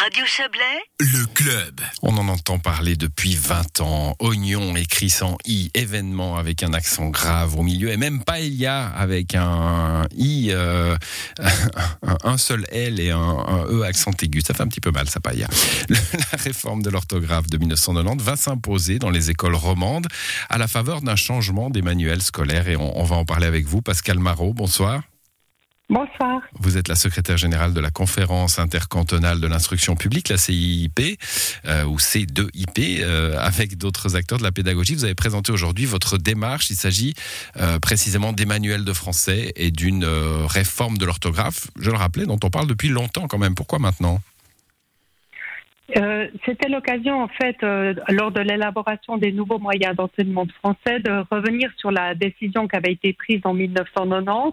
Radio Chablais, Le club. On en entend parler depuis 20 ans. Oignon écrit sans i, événement avec un accent grave au milieu, et même paella avec un i, euh, un, seul L et un, e accent aigu. Ça fait un petit peu mal, ça paella. La réforme de l'orthographe de 1990 va s'imposer dans les écoles romandes à la faveur d'un changement des manuels scolaires. Et on va en parler avec vous, Pascal Marot. Bonsoir. Bonsoir. Vous êtes la secrétaire générale de la conférence intercantonale de l'instruction publique, la CIIP, euh, ou C2IP, euh, avec d'autres acteurs de la pédagogie. Vous avez présenté aujourd'hui votre démarche. Il s'agit euh, précisément des manuels de français et d'une réforme de l'orthographe, je le rappelais, dont on parle depuis longtemps quand même. Pourquoi maintenant? Euh, C'était l'occasion, en fait, euh, lors de l'élaboration des nouveaux moyens d'enseignement de français, de revenir sur la décision qui avait été prise en 1990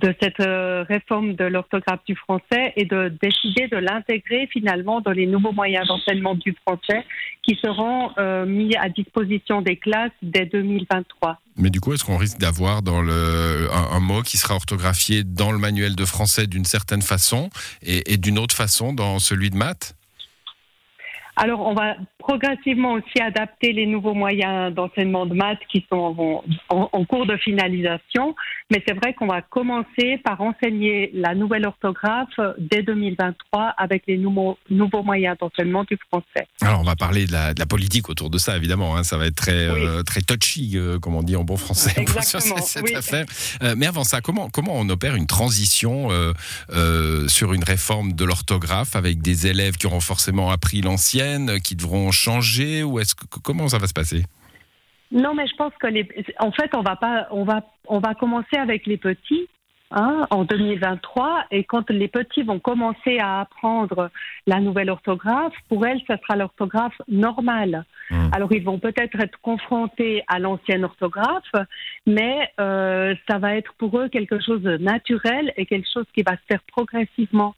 de cette euh, réforme de l'orthographe du français et de décider de l'intégrer finalement dans les nouveaux moyens d'enseignement du français qui seront mis à disposition des classes dès 2023. Mais du coup, est-ce qu'on risque d'avoir dans un, mot qui sera orthographié dans le manuel de français d'une certaine façon et d'une autre façon dans celui de maths? Alors, on va progressivement aussi adapter les nouveaux moyens d'enseignement de maths qui sont en, en- en cours de finalisation. Mais c'est vrai qu'on va commencer par enseigner la nouvelle orthographe dès 2023 avec les nouveaux, nouveaux moyens d'enseignement du français. Alors, on va parler de la, de la politique autour de ça, évidemment. hein. Ça va être très, Oui. euh, très touchy, euh, comme on dit en bon français, Exactement, cette, cette oui. affaire. Euh, mais avant ça, comment, comment on opère une transition sur une réforme de l'orthographe avec des élèves qui auront forcément appris l'ancienne, qui devront changer ou est-ce que, comment ça va se passer? Non, mais je pense que les, en fait, on va pas, on va, on va commencer avec les petits. hein, en 2023, et quand les petits vont commencer à apprendre la nouvelle orthographe, pour elles, ça sera l'orthographe normale. Hmm. Alors, ils vont peut-être être confrontés à l'ancienne orthographe, mais euh, ça va être pour eux quelque chose de naturel et quelque chose qui va se faire progressivement.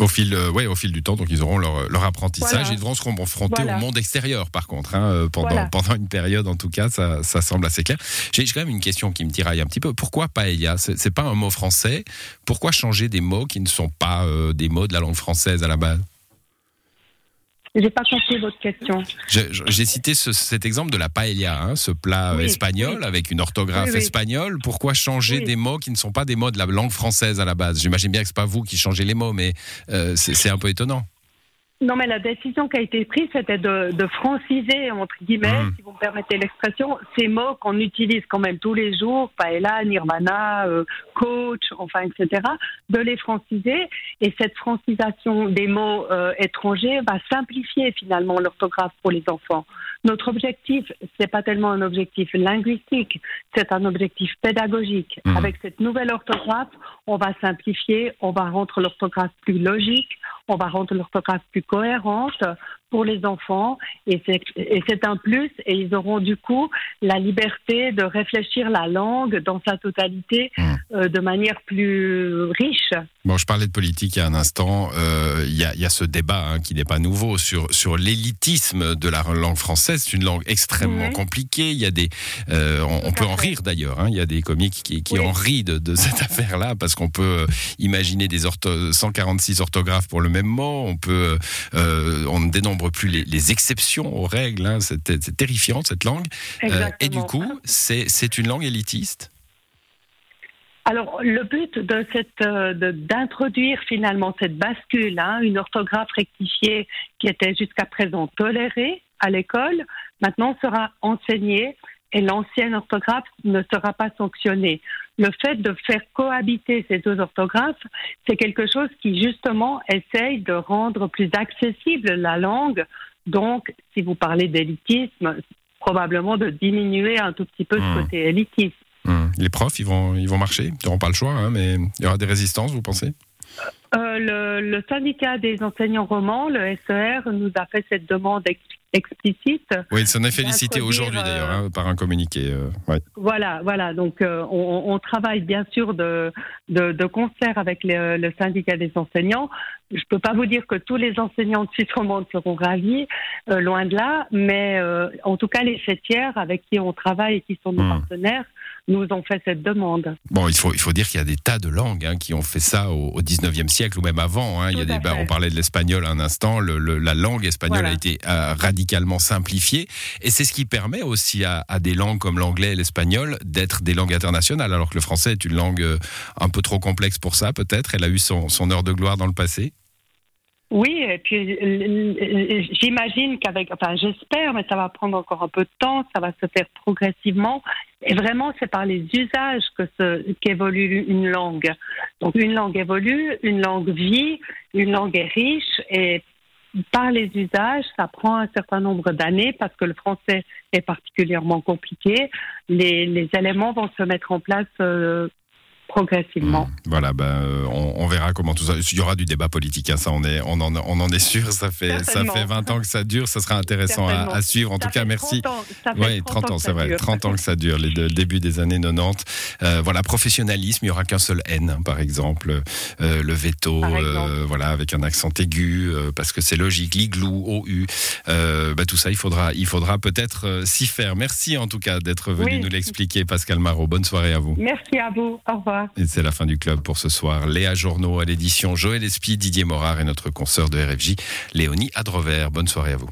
Au fil, euh, ouais, au fil du temps, donc ils auront leur, leur apprentissage. Voilà. Ils devront se confronter Voilà. au monde extérieur, par contre, hein, euh, pendant, Voilà. pendant une période, en tout cas, ça, ça semble assez clair. J'ai quand même une question qui me tiraille un petit peu. Pourquoi paella C'est c'est pas un mot français. Pourquoi changer des mots qui ne sont pas euh, des mots de la langue française à la base? J'ai pas compris votre question. J'ai cité ce- cet exemple de la paella, hein, ce plat euh, Oui, espagnol oui. avec une orthographe Oui, espagnole. Pourquoi changer des mots qui ne sont pas des mots de la langue française à la base? J'imagine bien que c'est pas vous qui changez les mots, mais euh, c'est un peu étonnant. Non, mais la décision qui a été prise, c'était de, de franciser, entre guillemets, Mm. si vous me permettez l'expression, ces mots qu'on utilise quand même tous les jours, paella, nirvana, euh, coach, enfin, etc., de les franciser. Et cette francisation des mots euh, étrangers va simplifier finalement l'orthographe pour les enfants. Notre objectif, c'est pas tellement un objectif linguistique, c'est un objectif pédagogique. Mhm. Avec cette nouvelle orthographe, on va simplifier, on va rendre l'orthographe plus logique, on va rendre l'orthographe plus cohérente pour les enfants et c'est un plus et ils auront du coup la liberté de réfléchir la langue dans sa totalité Mm. euh, de manière plus riche. Bon, je parlais de politique il y a un instant. Euh, Il y, a, il y a ce débat hein, qui n'est pas nouveau sur, sur l'élitisme de la langue française. C'est une langue extrêmement compliquée. Il y a des, euh, on, peut en rire d'ailleurs. hein. Il y a des comiques qui, qui Oui. en rient de, de cette affaire-là parce qu'on peut imaginer des ortho- 146 orthographes pour le même mot. On peut, on ne plus les, les exceptions aux règles. hein. C'est terrifiant cette langue. Euh, et du coup, c'est c'est une langue élitiste? Alors, le but de cette, euh, d'introduire finalement cette bascule, hein, une orthographe rectifiée qui était jusqu'à présent tolérée à l'école, maintenant sera enseignée et l'ancienne orthographe ne sera pas sanctionnée. Le fait de faire cohabiter ces deux orthographes, c'est quelque chose qui justement essaye de rendre plus accessible la langue. Donc, si vous parlez d'élitisme, probablement de diminuer un tout petit peu Hmm. ce côté élitisme. Hum. Les profs, ils vont, ils vont marcher. Ils n'auront pas le choix, hein, mais il y aura des résistances, vous pensez? Euh, le, le syndicat des enseignants romans, le SER, nous a fait cette demande ex- explicite. Oui, il s'en est félicité aujourd'hui d'ailleurs, hein, par un communiqué. euh, ouais. Voilà, voilà. Donc, euh, on, on travaille bien sûr de, de, de concert avec le, le syndicat des enseignants. Je ne peux pas vous dire que tous les enseignants de Suisse romande seront ravis, loin de là, mais en tout cas, les fêtières avec qui on travaille et qui sont nos Hmm. partenaires nous ont fait cette demande. Bon, il faut, il faut dire qu'il y a des tas de langues hein, qui ont fait ça au, 19e siècle ou même avant. Hein. Il y a des, bah, on parlait de l'espagnol un instant, la langue espagnole a été euh, radicalement simplifiée et c'est ce qui permet aussi à, des langues comme l'anglais et l'espagnol d'être des langues internationales alors que le français est une langue euh, un peu trop complexe pour ça peut-être. Elle a eu son heure de gloire dans le passé. Oui, et puis j'imagine qu'avec, enfin j'espère, mais ça va prendre encore un peu de temps, ça va se faire progressivement. Et vraiment, c'est par les usages que qu'évolue une langue. Donc une langue évolue, une langue vit, une langue est riche, et par les usages, ça prend un certain nombre d'années parce que le français est particulièrement compliqué. Les, les éléments vont se mettre en place euh, progressivement. Mmh. voilà, ben, on, verra comment tout ça. Il y aura du débat politique, hein, ça, on, est, on, en, on en est sûr. Ça fait, ça fait 20 ans que ça dure, ça sera intéressant à, suivre. En tout cas, merci. Oui, 30 ans, c'est vrai. 30 ans que ça dure, les, le début des années 90. Euh, voilà, professionnalisme, il n'y aura qu'un seul N, hein, par exemple. Euh, le veto, euh, voilà, avec un accent aigu, parce que c'est logique. L'igloo, OU, bah, tout ça, il faudra, il faudra peut-être s'y faire. Merci en tout cas d'être venu nous l'expliquer, Pascal Marot. Bonne soirée à vous. Merci à vous. Au c'est la fin du club pour ce soir. Léa Journaux à l'édition, Joël Espy, Didier Morard et notre consoeur de RFJ, Léonie Adrover. Bonne soirée à vous.